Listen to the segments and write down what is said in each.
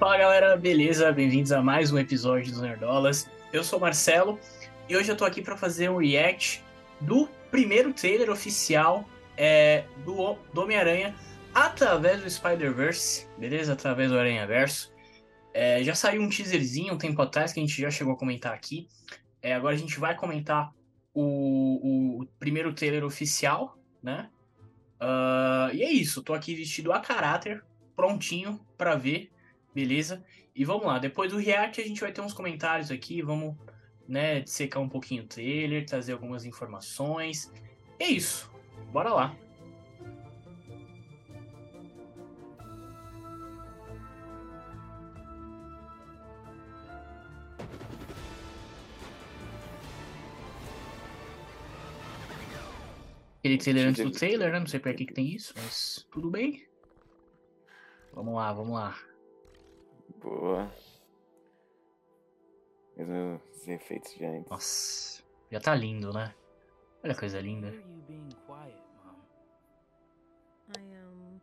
Fala galera, beleza? Bem-vindos a mais um episódio dos Nerdolas. Eu sou o Marcelo e hoje eu tô aqui para fazer um react do primeiro trailer oficial é, do, do Homem-Aranha através do Spider-Verse, beleza? Através do Aranha Verso. É, já saiu um teaserzinho um tempo atrás que a gente já chegou a comentar aqui. É, agora a gente vai comentar o, o primeiro trailer oficial, né? Uh, e é isso, tô aqui vestido a caráter, prontinho para ver, beleza? E vamos lá, depois do react a gente vai ter uns comentários aqui, vamos né, secar um pouquinho o trailer, trazer algumas informações. É isso, bora lá. Aquele trailer antes do trailer, né? Não sei pra que, que tem isso, mas tudo bem. Vamos lá, vamos lá. Boa. Mesmo os efeitos de antes. Nossa, já tá lindo, né? Olha a coisa linda. I um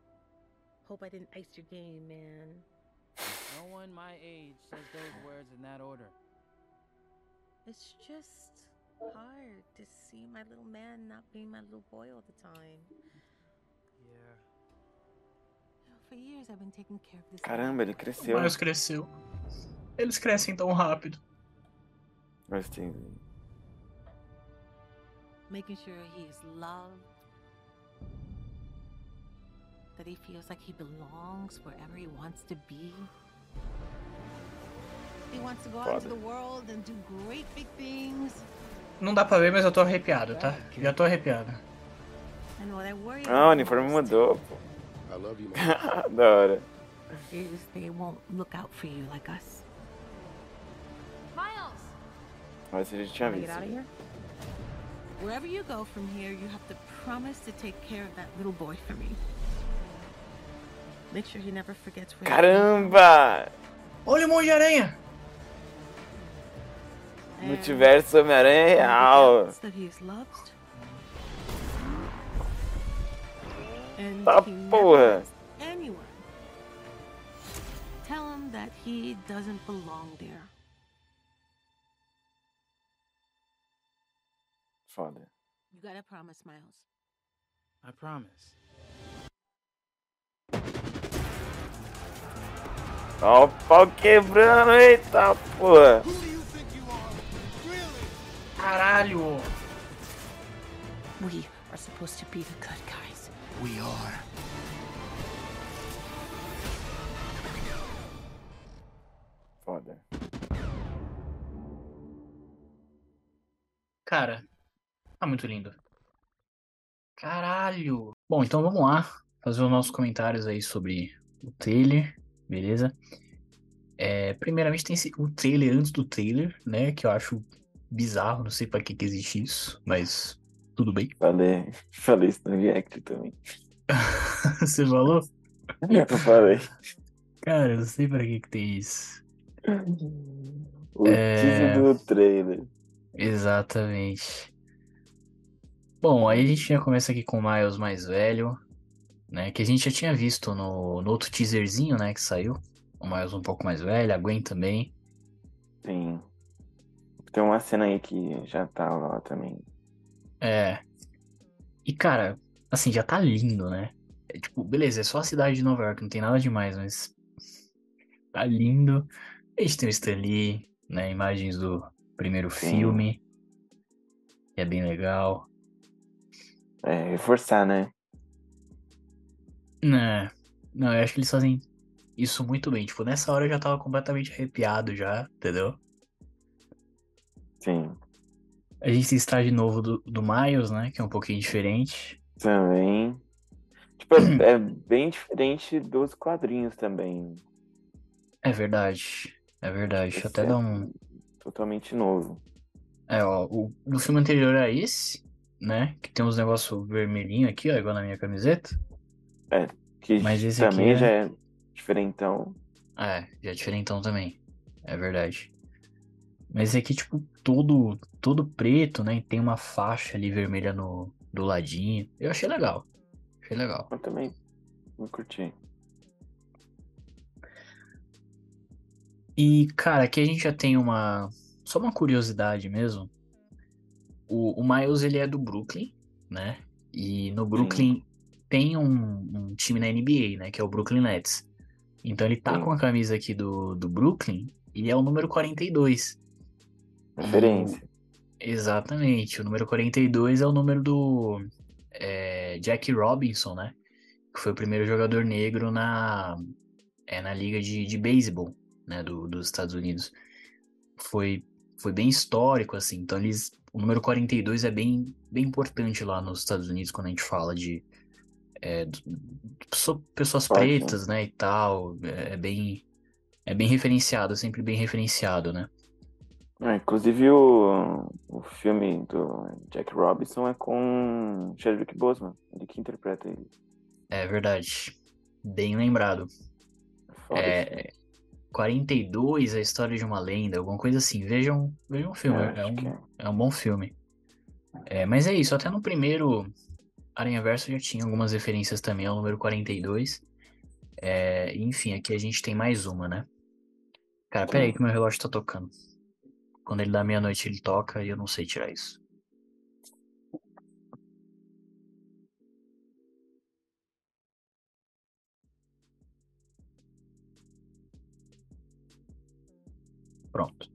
hope I didn't ice your game, man. No one my age says those words in that order. It's just hard to see my little man not being my little boy all the time. Caramba, ele cresceu. Miles cresceu. Eles crescem tão rápido. Mas tem. Making sure he is loved. That he feels like he belongs wherever he wants to be. He wants to go out into Foda. the world and do great big things. Não dá pra ver, mas eu tô arrepiado, tá? Já tô arrepiado. Ah, o uniforme mudou, pô. I love you, man. da hora. is they won't look out for you like us. Miles! Mas a gente tinha visto. get out of here? Wherever you go from here, you have to promise to take care of that little boy for me. Make sure he never forgets where. Caramba! Olha o Monte de Aranha! from. And Multiverso Homem-Aranha é real. And Tá he never porra. lets anyone. Tell him that he doesn't belong there. Foda. You gotta promise, Miles. I promise. Ó o pau quebrando, eita porra. Who do you think you are? Really? Caralho! We are supposed to be the good guys. We are. Foda. Cara, tá muito lindo. Caralho! Bom, então vamos lá fazer os nossos comentários aí sobre o trailer, beleza? É, primeiramente tem esse, o trailer antes do trailer, né? Que eu acho bizarro, não sei pra que, que existe isso, mas tudo bem. Falei, falei isso no react também. Você falou? Eu falei. Cara, eu não sei pra que, que tem isso. O É. teaser do trailer. Exatamente. Bom, aí a gente já começa aqui com o Miles mais velho, né? Que a gente já tinha visto no, no outro teaserzinho, né? Que saiu. O Miles um pouco mais velho, a Gwen também. Tem. Tem uma cena aí que já tava lá também. É. E cara, assim, já tá lindo, né? É, tipo, beleza, é só a cidade de Nova York, não tem nada demais, mas. Tá lindo. A gente tem o Stan Lee, né? Imagens do primeiro Sim. filme. Que é bem legal. É, reforçar, né? Né, não, eu acho que eles fazem isso muito bem. Tipo, nessa hora eu já tava completamente arrepiado já, entendeu? Sim. A gente tem esse traje novo do, do Miles, né? Que é um pouquinho diferente. Também. Tipo, é, é bem diferente dos quadrinhos também. É verdade. É verdade. Deixa eu até Esse é dar um. Totalmente novo. É, ó, o do filme anterior é esse, né? Que tem uns negócios vermelhinhos aqui, ó, igual na minha camiseta. Que Mas esse aqui também é- já é diferentão. É, já é diferentão também. É verdade. Mas esse aqui, tipo, todo, todo preto, né? E tem uma faixa ali vermelha no, do ladinho. Eu achei legal. Achei legal. Eu também não curti. E, cara, aqui a gente já tem uma. Só uma curiosidade mesmo. O, o Miles, ele é do Brooklyn, né? E no Brooklyn tem um, um time na NBA, né? Que é o Brooklyn Nets. Então ele tá Sim. com a camisa aqui do, do Brooklyn e é o número 42. Referência. Exatamente. O número 42 é o número do é, Jack Robinson, né? Que foi o primeiro jogador negro na, é, na liga de, de beisebol, né? Do, dos Estados Unidos. Foi, foi bem histórico, assim. Então eles, o número 42 é bem, bem importante lá nos Estados Unidos quando a gente fala de é, do- pessoas pretas, né? E tal. É, é bem, é bem referenciado, sempre bem referenciado, né? Ah, inclusive o, o filme do Jack Robinson é com Chadwick Boseman, ele que interpreta ele. É verdade. Bem lembrado. Foda esse filme. É, 42, a história de uma lenda, alguma coisa assim. Vejam, vejam o filme, é, acho um, é. é um bom filme. É, mas é isso, até no primeiro Aranha Verso já tinha algumas referências também ao número 42. É, enfim, aqui a gente tem mais uma, né? Cara, peraí que meu relógio tá tocando. Quando ele dá meia-noite ele toca e eu não sei tirar isso. Pronto.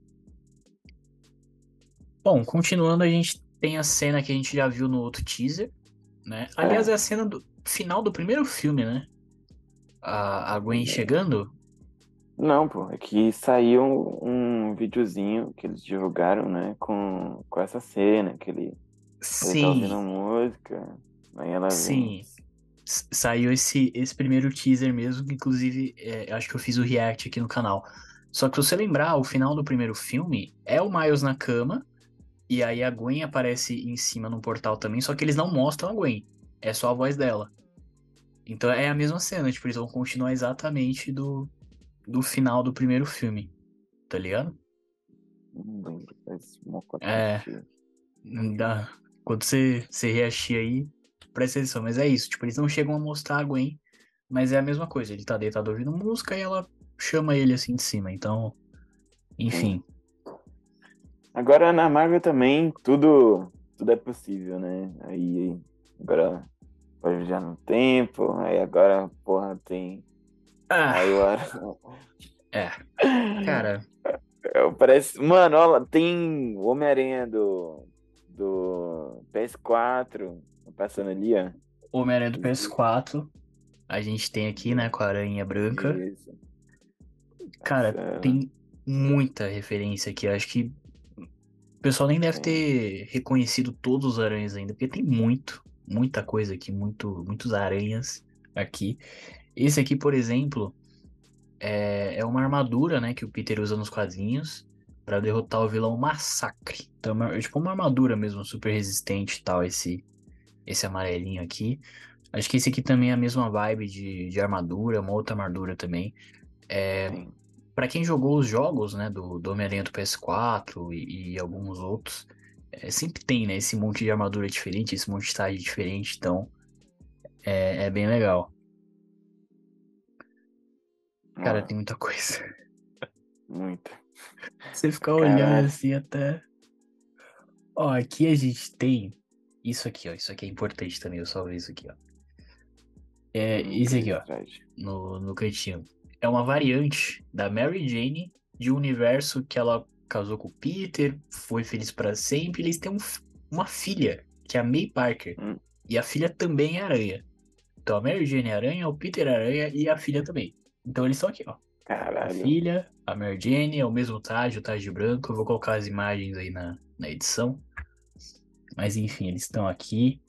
Bom, continuando, a gente tem a cena que a gente já viu no outro teaser, né? Aliás, é a cena do final do primeiro filme, né? A, a Gwen chegando. Não, pô, é que saiu um videozinho que eles divulgaram, né, com, com essa cena, que ele, ele tá ouvindo Sim, música, aí ela sim. Saiu esse, esse primeiro teaser mesmo, que inclusive é, acho que eu fiz o react aqui no canal. Só que se você lembrar, o final do primeiro filme é o Miles na cama, e aí a Gwen aparece em cima no portal também, só que eles não mostram a Gwen, é só a voz dela. Então é a mesma cena, tipo, eles vão continuar exatamente do, do final do primeiro filme, tá ligado? É. dá. Quando você, você reagir aí, presta atenção. Mas é isso, tipo, eles não chegam a mostrar a Gwen, mas é a mesma coisa. Ele tá deitado ouvindo música e ela chama ele assim de cima. Então, enfim. Agora na Marvel também tudo, tudo é possível, né? Aí agora pode viajar no tempo, aí agora, porra, tem. Ah, Aí é. Cara, É, Parece. Mano, olha, tem o Homem-Aranha do. do PS4 passando ali, ó. Homem-Aranha do PS4. A gente tem aqui, né, com a aranha branca. Isso. Cara, Essa- tem muita referência aqui. Acho que o pessoal nem deve ter reconhecido todos os aranhas ainda, porque tem muito, muita coisa aqui, muito, muitos aranhas aqui. Esse aqui, por exemplo, é, é uma armadura, né, que o Peter usa nos quadrinhos pra derrotar o vilão Massacre. Então, é uma- é tipo uma armadura mesmo, super resistente e tal, esse, esse amarelinho aqui. Acho que esse aqui também é a mesma vibe de, de armadura, uma outra armadura também. É. Pra quem jogou os jogos, né, do, do Homem-Aranha do PS4 e, e alguns outros, é, sempre tem, né, esse monte de armadura diferente, esse monte de traje diferente, então é, é bem legal. Cara, tem muita coisa. Muito. Você ficar olhando Caralho. assim até. Ó, aqui a gente tem isso aqui, ó. Isso aqui é importante também, eu só ver isso aqui, ó. É, Hum, isso aqui, ó. no, no cantinho. É uma variante da Mary Jane de um universo que ela casou com o Peter, foi feliz para sempre. Eles têm um uma filha, que é a May Parker. Hum. E a filha também é aranha. Então a Mary Jane é aranha, o Peter é aranha e a filha também. Então eles estão aqui, ó. A Caralho. filha, a Mary Jane, é o mesmo traje, o traje branco. Eu vou colocar as imagens aí na, na edição. Mas enfim, eles estão aqui.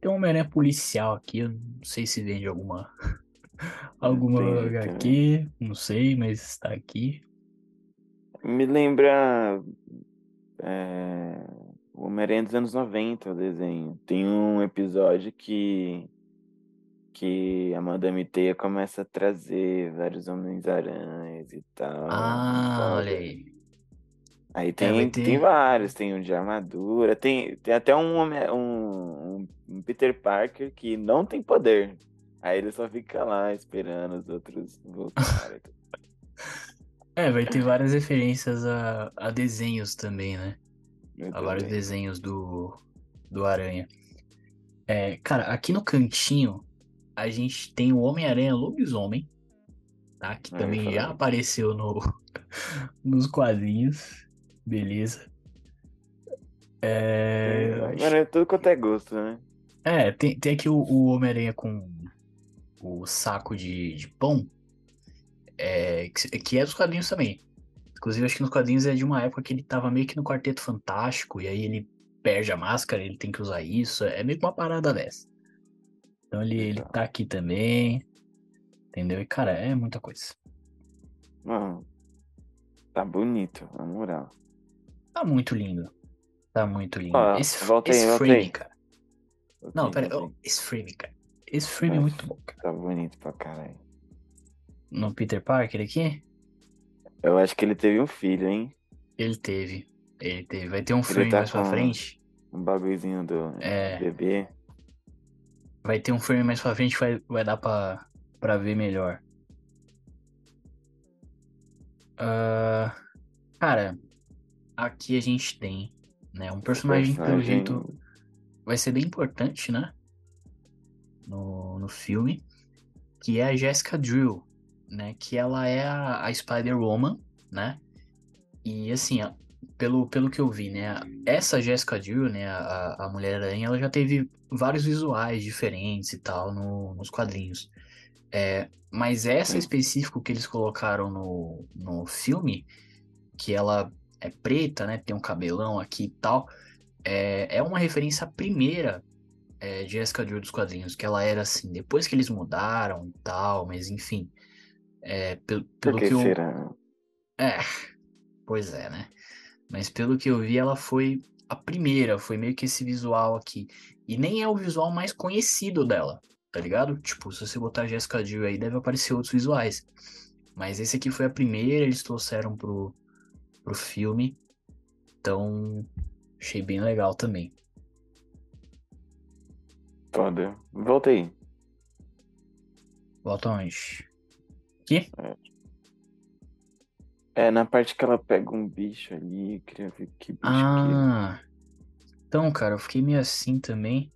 Tem uma Homem-Aranha policial aqui. Eu não sei se vende alguma alguma Entendi HQ, não sei, mas está aqui. Me lembra. É, o Homem-Aranha dos anos 90, o desenho. Tem um episódio que. Que a Madame Teia começa a trazer vários Homens-Aranhas e tal. Ah, Foda. olha aí. Aí É, tem, ter- tem vários, tem um de armadura, tem, tem até um, um, um- Peter Parker que não tem poder. Aí ele só fica lá esperando os outros voltarem. É, vai ter várias referências a, a desenhos também, né? Eu A vários desenhos do, do Aranha. É, cara, aqui no cantinho, a gente tem o Homem-Aranha Lobisomem, tá? Que Ah, também já apareceu no, nos quadrinhos. Beleza. É, é tudo quanto é gosto, né? é, tem, tem aqui o, o Homem-Aranha com o saco de, de pão, é, que, que é dos quadrinhos também. Inclusive, acho que nos quadrinhos é de uma época que ele tava meio que no Quarteto Fantástico, e aí ele perde a máscara, ele tem que usar isso. É meio que uma parada dessa. Então ele, ele tá aqui também. Entendeu? E, cara, é muita coisa. Mano, tá bonito, na moral. Tá muito lindo. Tá muito lindo. Ó, esse volta aí, esse volta frame, cara. Não, Ok, pera, oh, esse frame, cara. Esse frame é Nossa, muito bom, cara. Tá bonito pra caralho. No Peter Parker aqui, Eu acho que ele teve um filho, hein? ele teve. Ele teve. Vai ter um frame tá mais pra frente. Um bagulhozinho do É. bebê. Vai ter um frame mais pra frente, vai, vai dar pra, pra ver melhor. Ah, cara, aqui a gente tem, né, um personagem que pelo jeito vai ser bem importante, né? No, no filme, que é a Jessica Drill, né? Que ela é a, a Spider-Woman, né? E assim, pelo, pelo que eu vi, né? Essa Jessica Drill, né? A, a Mulher-Aranha, ela já teve vários visuais diferentes e tal no- nos quadrinhos. É, mas essa específico que eles colocaram no, no filme, que ela é preta, né? Tem um cabelão aqui e tal, é, é uma referência à primeira é, Jessica Drill dos quadrinhos, que ela era assim, depois que eles mudaram e tal, mas enfim. É, pelo, pelo que que eu. será? É, pois é, né? Mas pelo que eu vi, ela foi a primeira, foi meio que esse visual aqui. E nem é o visual mais conhecido dela, tá ligado? Tipo, se você botar Jessica Drill aí, deve aparecer outros visuais. Mas esse aqui foi a primeira, eles trouxeram pro, pro filme. Então, achei bem legal também. Foda. Volta aí. Volta onde? Aqui? É, na parte que ela pega um bicho ali, queria ver que bicho que Ah, então, cara, eu fiquei meio assim também.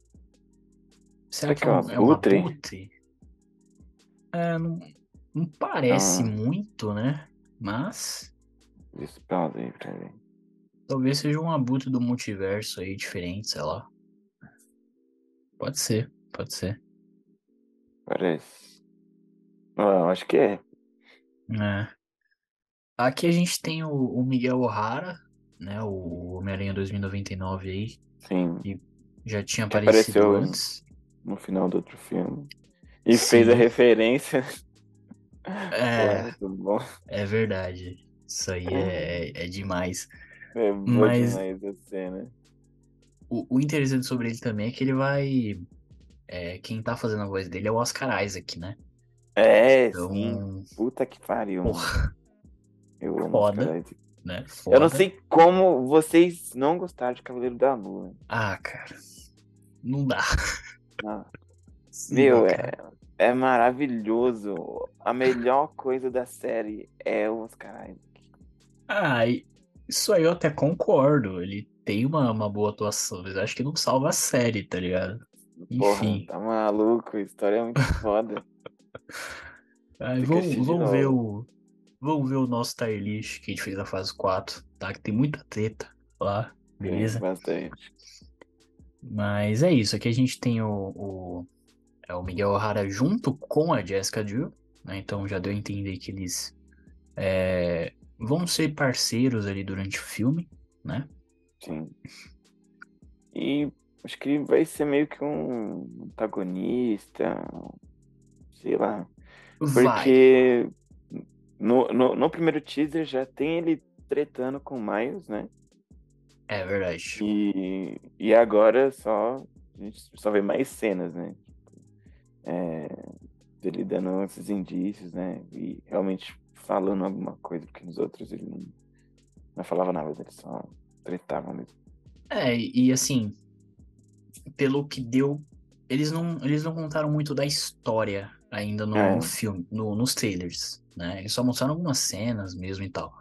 Será Será que que é é um, é um abutre? É, não, não parece Ah. muito, né? Mas é. Pausa aí pra talvez seja um abutre do multiverso aí, diferente, sei lá. Pode ser, pode ser. Parece. Ah, eu acho que é. É. Aqui a gente tem o, o Miguel O'Hara, né? O Homem-Aranha 2099 aí. Sim. Já tinha Que aparecido apareceu antes. no final do outro filme. E Sim. fez a referência. É. Pô, muito bom. É verdade. Isso aí é, é demais. É boa Mas- demais a cena. O, o interessante sobre ele também é que ele vai. é, quem tá fazendo a voz dele é o Oscar Isaac, né? É, Então, sim. Puta que pariu. mano. porra, Eu amo foda. os caras. né? Eu não Foda. sei como vocês não gostaram de Cavaleiro da Lua. Ah, cara. Não dá. Não. Sim, Meu, é, é maravilhoso. A melhor coisa da série é o Oscar Isaac. Ah, isso aí eu até concordo. Ele tem uma, uma boa atuação, mas acho que não salva a série, tá ligado? Porra, Enfim. tá maluco. A história é muito foda. Que vamos, vamos ver o. Vamos ver o nosso tier list que a gente fez na fase 4, tá? Que tem muita treta lá, beleza? Tem Bastante. Mas é isso, aqui a gente tem o, o, é o Miguel O'Hara junto com a Jessica Drew, né? Então já deu a entender que eles é, vão ser parceiros ali durante o filme, né? Sim. E acho que vai ser meio que um antagonista. Sei lá. Vai. Porque no, no, no primeiro teaser já tem ele tretando com o Miles, né? É verdade. E, e agora só a gente só vê mais cenas, né? É, dele dando esses indícios, né? E realmente falando alguma coisa, porque nos outros ele não, não falava nada, ele só tretava mesmo. É, e e assim, pelo que deu, eles não, eles não contaram muito da história ainda no É. filme, no- nos trailers, né? Eles só mostraram algumas cenas mesmo e tal.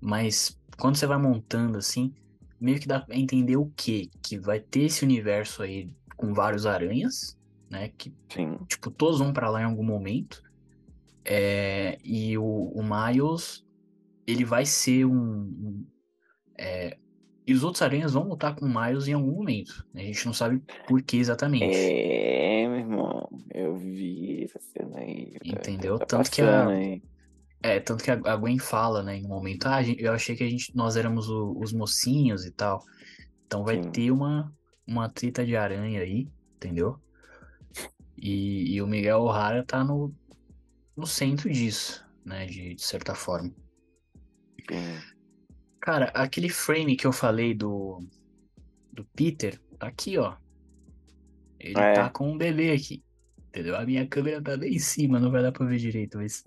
Mas quando você vai montando assim, meio que dá pra entender o quê? Que vai ter esse universo aí com vários aranhas, né? Que, Sim. tipo, todos vão pra lá em algum momento. É, e o, o Miles, ele vai ser um... um- é, e os outros aranhas vão lutar com o Miles em algum momento. A gente não sabe por que exatamente. É, irmão, eu vi essa cena aí. tá- Entendeu? Tá Tanto que a- aí. É, tanto que a Gwen fala, né, em um momento, ah, eu achei que a gente, nós éramos o- os mocinhos e tal. Então vai Sim. ter uma, uma treta de aranha aí, entendeu? E, e o Miguel O'Hara tá no, no centro disso, né, de, de certa forma. Sim. Cara, aquele frame que eu falei do, do Peter, tá aqui, ó. Ele É. tá com um bebê aqui, entendeu? A minha câmera tá bem em cima, não vai dar pra ver direito, mas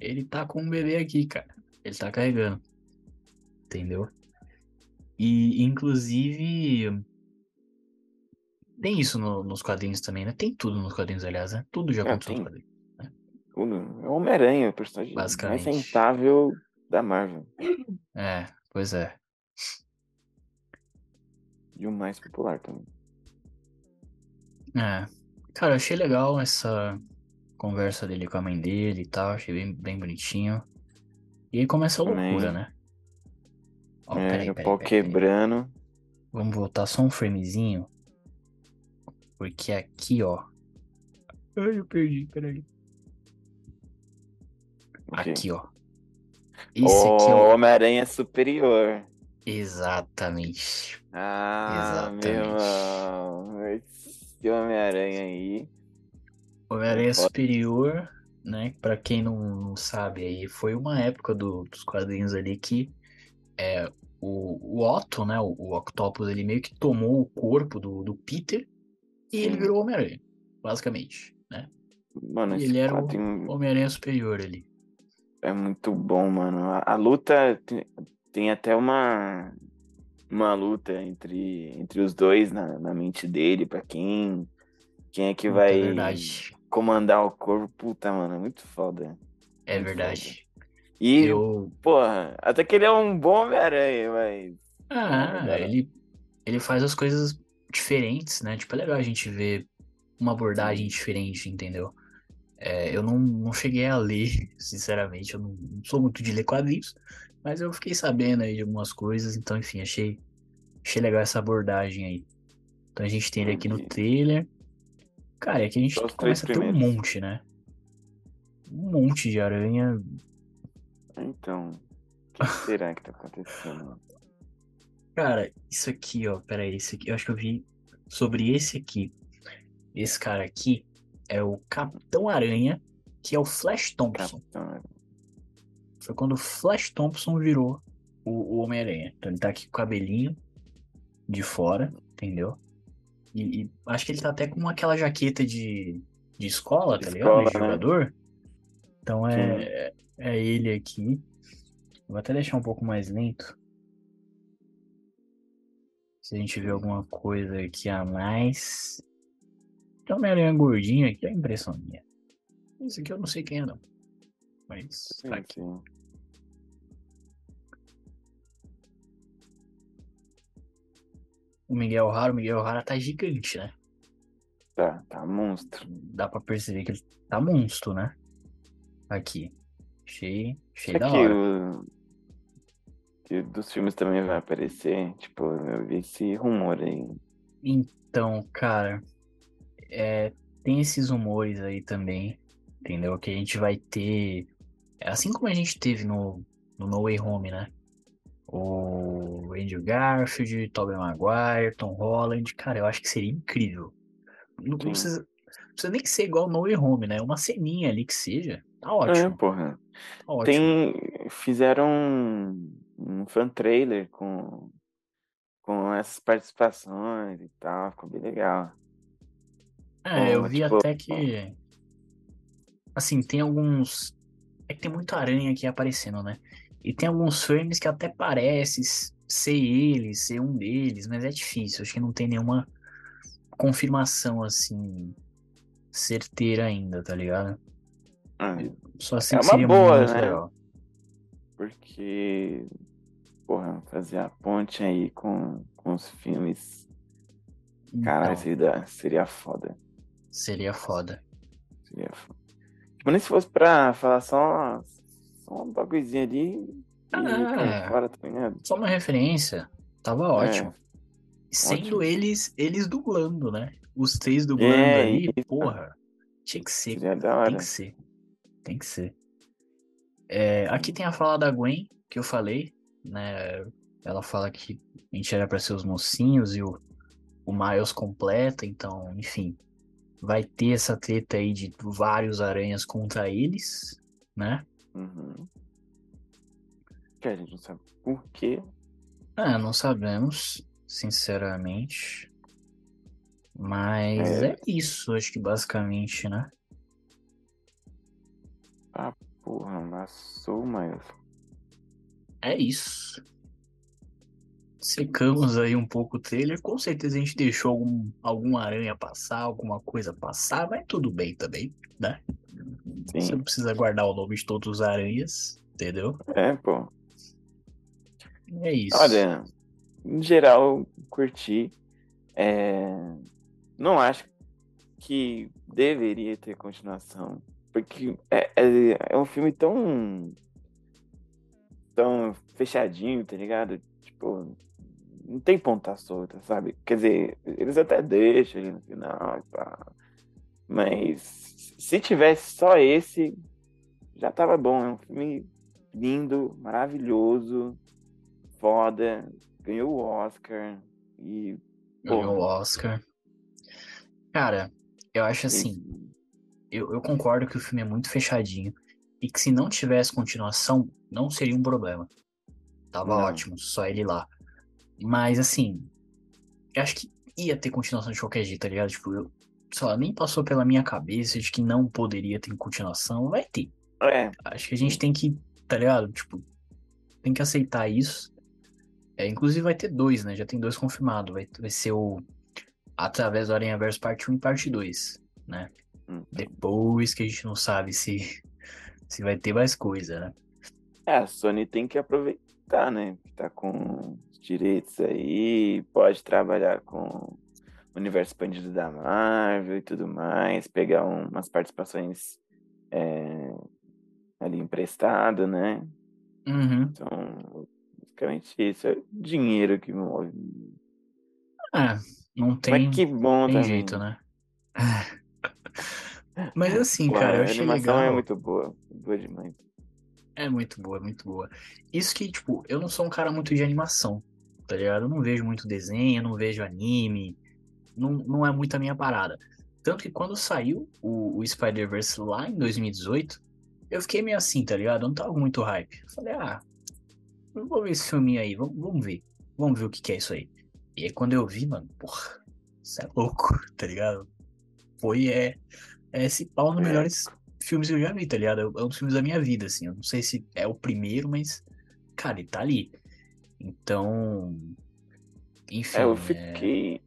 ele tá com um bebê aqui, cara. Ele tá carregando, entendeu? E, inclusive, tem isso no- nos quadrinhos também, né? Tem tudo nos quadrinhos, aliás, né? Tudo já É, aconteceu nos tem. quadrinhos. Tudo. É o Homem-Aranha, o personagem mais rentável da Marvel. É, pois é. E o mais popular também. É. Cara, achei legal essa conversa dele com a mãe dele e tal. Achei bem, bem bonitinho. E aí começa a Também. loucura, né? Ó, é, peraí, pau peraí, quebrando. Vamos voltar só um framezinho. Porque aqui, ó. Ai, eu perdi, peraí. Ok. Aqui, ó. Esse aqui é o. Homem-Aranha superior. Exatamente. Ah, meu Exatamente. irmão. Esse Homem-Aranha aí. Homem-Aranha. Superior, né? Pra quem não, não sabe aí, foi uma época do- dos quadrinhos ali que é, o, o Otto, né? O, o Octopus, ele meio que tomou o corpo do, do Peter e ele virou Homem-Aranha, basicamente, né? Mano, E ele era o quadrinho Homem-Aranha Superior ali. é muito bom, mano. A, a luta tem, tem até uma uma luta entre, entre os dois na, na mente dele, pra quem quem é que Puta, vai É verdade. comandar o corpo. Puta, mano, é muito foda. É muito verdade. E, Eu. porra, até que ele é um bom Homem-Aranha, mas. Ah, agora- ele, ele faz as coisas diferentes, né? Tipo, é legal a gente ver uma abordagem diferente, entendeu? É, eu não, não cheguei a ler, sinceramente, eu não, não sou muito de ler quadrinhos, mas eu fiquei sabendo aí de algumas coisas, então, enfim, achei, achei legal essa abordagem aí. Então a gente tem ele aqui no trailer. Cara, é que a gente começa a ter um monte, né? Um monte de aranha. Então. O que será que tá acontecendo? Cara, isso aqui, ó, peraí, esse aqui, eu acho que eu vi sobre esse aqui. Esse cara aqui é o Capitão Aranha, que é o Flash Thompson. Capitão. Foi quando o Flash Thompson virou o, o Homem-Aranha. Então ele tá aqui com o cabelinho de fora, entendeu? E, e acho que ele tá até com aquela jaqueta de, de escola, De tá ligado? De escola, né? jogador. Então é, é ele aqui. Vou até deixar um pouco mais lento. Se a gente vê alguma coisa aqui a mais. Tem um Homem-Aranha gordinho aqui, é impressão minha. Esse aqui eu não sei quem é, não. Mas Sim, tá aqui. sim. O Miguel O'Hara, o Miguel O'Hara tá gigante, né? Tá, tá monstro. Dá pra perceber que ele tá monstro, né? Aqui. Achei, achei Será da hora. o. Que dos filmes também vai aparecer? Tipo, eu vi esse rumor aí. Então, cara, é, tem esses rumores aí também, entendeu? Que a gente vai ter, assim como a gente teve no, no No Way Home, né? O Andrew Garfield, Tobey Maguire, Tom Holland, cara, eu acho que seria incrível. Não, precisa, não precisa nem que ser igual No Way Home, né? Uma ceninha ali que seja, tá É, ótimo, porra. tá ótimo. Tem. Fizeram um, um fan trailer com, com essas participações e tal. Ficou bem legal. É, eu Bom, vi tipo, até que. Assim, tem alguns. É que tem muita aranha aqui aparecendo, né? E tem alguns frames que até parece ser ele, ser um deles, mas é difícil. Acho que não tem nenhuma confirmação, assim, certeira ainda, tá ligado? Ah, Só assim É uma seria boa, muito né? legal. porque, porra, fazer a ponte aí com, com os filmes. Caralho, Então, seria, seria foda. Seria foda. Seria foda. Tipo, nem se fosse pra falar só, só um bagulhozinho ali e Ah, cair é. fora, tá? Só uma referência. Tava ótimo. Sendo ótimo. eles eles dublando, né? Os três dublando É, ali, isso. porra. Tinha que ser. Seria da Tem que ser. Tem que ser. É, aqui tem a fala da Gwen, que eu falei, né? Ela fala que a gente era pra ser os mocinhos e o, o Miles completa, então, enfim. Vai ter essa treta aí de vários aranhas contra eles, né? Uhum. Que a gente não sabe por quê. Ah, não sabemos, sinceramente. Mas É. é isso, acho que basicamente, né? Porra, amassou, mas. É isso. Secamos aí um pouco o trailer. Com certeza a gente deixou algum, algum aranha passar, alguma coisa passar, mas tudo bem também, né? Você Sim. não precisa guardar o nome de todos os aranhas, entendeu? É, pô. É isso. Olha, em geral, curti. É, Não acho que deveria ter continuação. Porque é, é, é um filme tão. tão fechadinho, tá ligado? Tipo, não tem ponta solta, sabe? Quer dizer, eles até deixam ali no final e pá. Mas se tivesse só esse, já tava bom. É um filme lindo, maravilhoso, foda, ganhou o Oscar e Ganhou o. Oscar. Cara, eu acho assim. eu, eu concordo que o filme é muito fechadinho e que se não tivesse continuação, não seria um problema. Tava Não. ótimo, só ele lá. Mas assim, eu acho que ia ter continuação de qualquer jeito, tá ligado? Tipo, eu, lá, nem passou pela minha cabeça de que não poderia ter continuação. Vai ter. É, Acho que a gente tem que, tá ligado? Tipo, tem que aceitar isso. É, inclusive vai ter dois, né? Já tem dois confirmados. Vai, vai ser o Através do Aranha Verso parte 1 e parte 2, né? Hum. Depois que a gente não sabe se, se vai ter mais coisa, né? é, a Sony tem que aproveitar, né? Que tá com os direitos aí, pode trabalhar com o universo expandido da Marvel e tudo mais, pegar um- umas participações é, ali emprestado, né? Uhum. Então, basicamente isso, é o dinheiro que move. É, não tem, Mas que bom tem também. jeito, né? Mas assim, cara, eu a achei animação legal. é muito boa, boa demais. É muito boa, é muito boa. Isso que, tipo, eu não sou um cara muito de animação, tá ligado? Eu não vejo muito desenho, eu não vejo anime, não, não é muito a minha parada. Tanto que quando saiu o, o Spider-Verse lá em 2018, eu fiquei meio assim, tá ligado? Eu não tava muito hype. Eu falei, ah, vou ver esse filminho aí, vamos, vamos ver. Vamos ver o que, que é isso aí. E aí quando eu vi, mano, porra, isso é louco, tá ligado? Foi, é, é esse pau nos É. melhores filmes que eu já vi, tá ligado? É um dos filmes da minha vida, assim. Eu não sei se é o primeiro, mas, cara, ele tá ali. Então, enfim, É, eu é, fiquei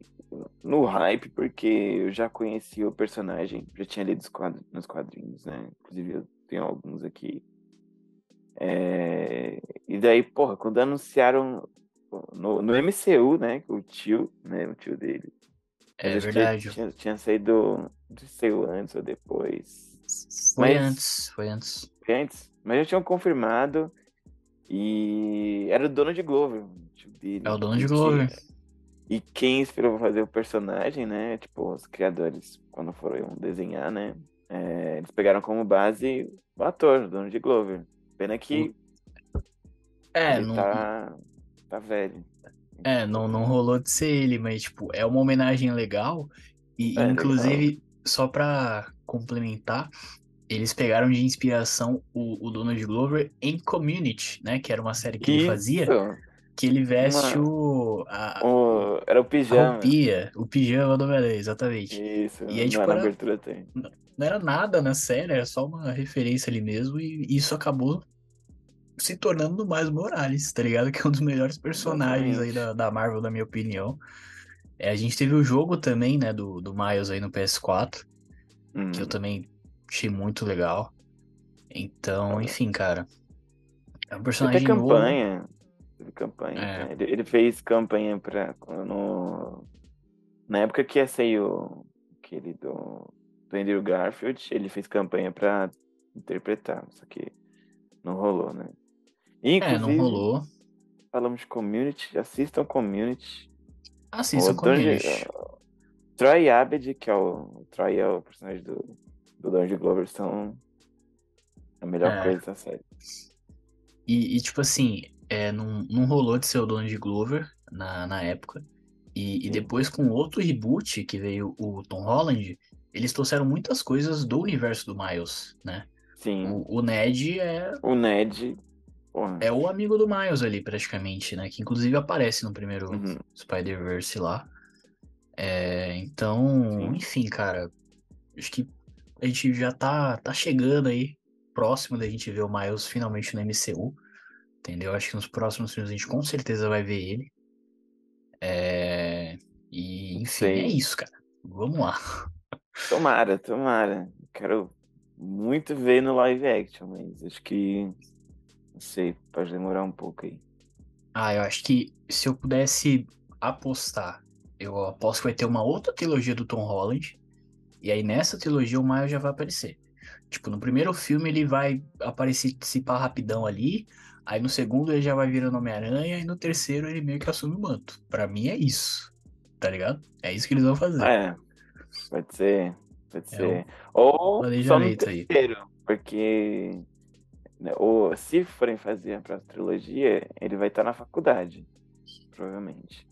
no hype porque eu já conhecia o personagem, já tinha lido nos quadrinhos, né? Inclusive eu tenho alguns aqui. É, E daí, porra, quando anunciaram no, no MCU, né? O tio, né? O tio dele. é verdade. Tinha, tinha saído, não sei se saiu antes ou depois. Foi mas- antes, foi antes. Foi antes, mas já tinham confirmado. E era o dono de Glover, o tio dele. É o dono de Glover. E quem inspirou pra fazer o personagem, né? Tipo, os criadores, quando foram desenhar, né? é, eles pegaram como base o ator, o dono de Glover. Pena que É, ele não, tá, tá velho. É, não, não rolou de ser ele, mas, tipo, é uma homenagem legal. E, É, inclusive, só pra complementar, eles pegaram de inspiração o, o Donald Glover em Community, né? Que era uma série que ele fazia, Isso! que ele veste o, a, O- era o a pijama. roupinha, o pijama do Homem-Aranha, exatamente. Isso, E aí, tipo, era- abertura tem. Não era nada na série, era só uma referência ali mesmo, e isso acabou se tornando Miles Morales, tá ligado? Que é um dos melhores personagens aí da, da Marvel, na minha opinião. É, a gente teve o jogo também, né, do, do Miles aí no PS4, que eu Uhum. também achei muito legal. Então, enfim, cara. É um Teve personagem novo. campanha. Teve campanha. É. né? Ele, ele fez campanha pra. No, na época que ia sair o. Aquele do. Do Andrew Garfield, ele fez campanha pra interpretar. Só que não rolou, né? É, Inclusive, não rolou. falamos de community. Assistam community. Assista O community. Donald- Troy Abed, que é o. Troy é o personagem do, do Donald Glover, são a melhor É. coisa da série. E, e, tipo assim, é, não, não rolou de ser o Donald Glover na, na época. E, e depois, com outro reboot que veio o Tom Holland, eles trouxeram muitas coisas do universo do Miles, né? Sim. O, o Ned é, O Ned. Porra. é o amigo do Miles ali, praticamente, né? Que inclusive aparece no primeiro Uhum. Spider-Verse lá. É, então, Sim. enfim, cara, acho que a gente já tá, tá chegando aí, próximo da gente ver o Miles finalmente no MCU, entendeu? Acho que nos próximos filmes a gente com certeza vai ver ele. É, e, enfim, Sei. é isso, cara. Vamos lá. Tomara, tomara. Quero muito ver no live action, mas acho que. Não sei, pode demorar um pouco aí. Ah, eu acho que se eu pudesse apostar, eu aposto que vai ter uma outra trilogia do Tom Holland. E aí nessa trilogia o Miles já vai aparecer. Tipo, no primeiro filme ele vai aparecer se pá rapidão ali. Aí no segundo ele já vai virando Homem-Aranha. E no terceiro ele meio que assume o manto. Pra mim é isso. Tá ligado? É isso que eles vão fazer. É, pode ser. Pode É ser. Ou só no planejamento aí. terceiro, porque ou, se forem fazer a próxima trilogia, ele vai estar na faculdade, provavelmente.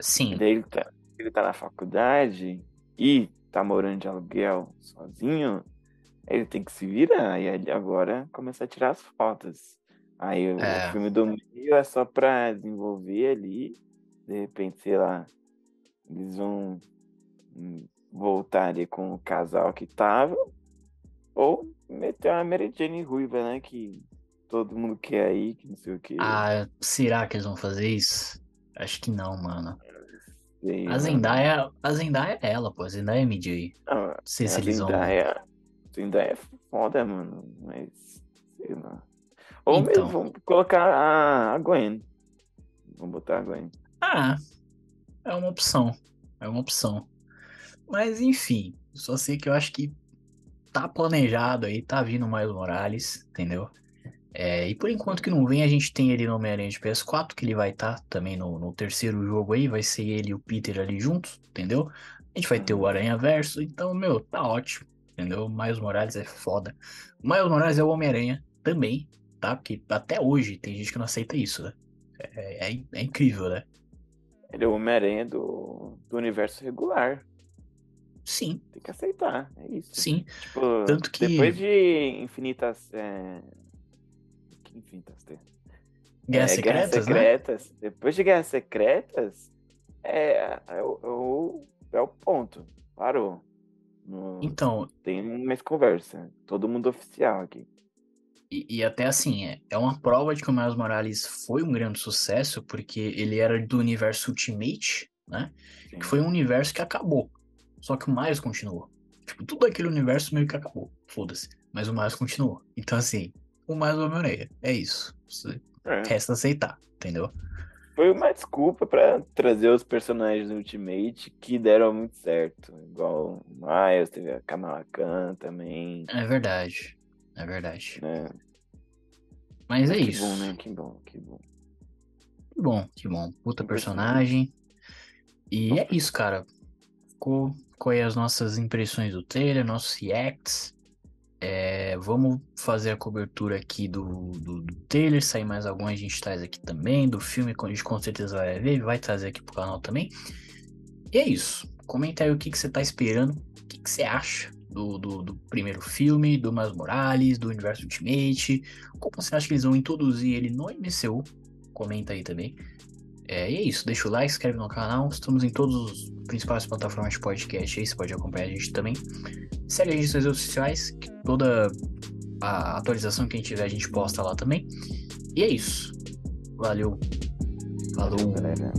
Sim. daí ele tá, ele tá na faculdade e tá morando de aluguel sozinho, ele tem que se virar e agora começar a tirar as fotos. Aí o É. filme do meio é só pra desenvolver ali, de repente, sei lá, eles vão hum, voltar ali com o casal que tava, ou meter uma Mary Jane ruiva, né, que todo mundo quer aí, que não sei o que. Ah, será que eles vão fazer isso? Acho que não, mano. sei, A mano. Zendaya, a Zendaya é ela, pô. A Zendaya é MJ. Não, Não sei se a eles vão. Zendaya, Zendaya é foda, mano. Mas, sei lá. Ou Então. mesmo, vamos colocar a, a Gwen. Vamos botar a Gwen. Ah, é uma opção. É uma opção. Mas enfim, só sei que eu acho que tá planejado aí, tá vindo mais Morales, entendeu? É, e por enquanto que não vem, a gente tem ele no Homem-Aranha de PS4, que ele vai estar também no, no terceiro jogo aí, vai ser ele e o Peter ali juntos, entendeu? A gente vai ter o Uhum. Aranha Verso, então, meu, tá ótimo, entendeu? Miles Morales é foda. O Miles Morales é o Homem-Aranha também, tá? Porque até hoje tem gente que não aceita isso, né? É, é- é incrível, né? Ele é o Homem-Aranha do, do universo regular. Sim, Tem que aceitar. É isso. sim. Tipo, Tanto que- depois de infinitas. É... Que infinitas tem? Guerras é, Guerras Secretas, né? Secretas. Depois de Guerras Secretas, é, é, o, é o- é ponto. Parou. Não Então, tem mais conversa. Todo mundo oficial aqui. e, e até assim, é, é uma prova de que o Miles Morales foi um grande sucesso, porque ele era do universo Ultimate, né? Sim. Que foi um universo que acabou. Só que o Miles continuou. Tipo, tudo aquele universo meio que acabou. Foda-se. Mas o Miles continuou. Então, assim, o Miles Homem-Aranha. É isso. É. Resta aceitar, entendeu? Foi uma desculpa pra trazer os personagens do Ultimate que deram muito certo. Igual o Miles, teve a Kamala Khan também. É verdade. É verdade. Né? Mas é que isso. bom, né? Que bom, que bom. Que bom, que bom. Puta personagem. E é isso, cara. Ficou, aí as nossas impressões do trailer, nossos reacts. É, vamos fazer a cobertura aqui do, do, do trailer. Sair mais algum a gente traz aqui também. Do filme a gente com certeza vai ver. Vai trazer aqui pro canal também. E é isso. Comenta aí o que, que você tá esperando. O que, que você acha do, do, do primeiro filme, do Miles Morales, do Universo Ultimate. Como você acha que eles vão introduzir ele no MCU? Comenta aí também. É, e é isso, deixa o like, se inscreve no canal. Estamos em todas as principais plataformas de podcast aí, você pode acompanhar a gente também. Segue a gente nas redes sociais, que toda a atualização que a gente tiver a gente posta lá também. E é isso. Valeu. Falou. galera.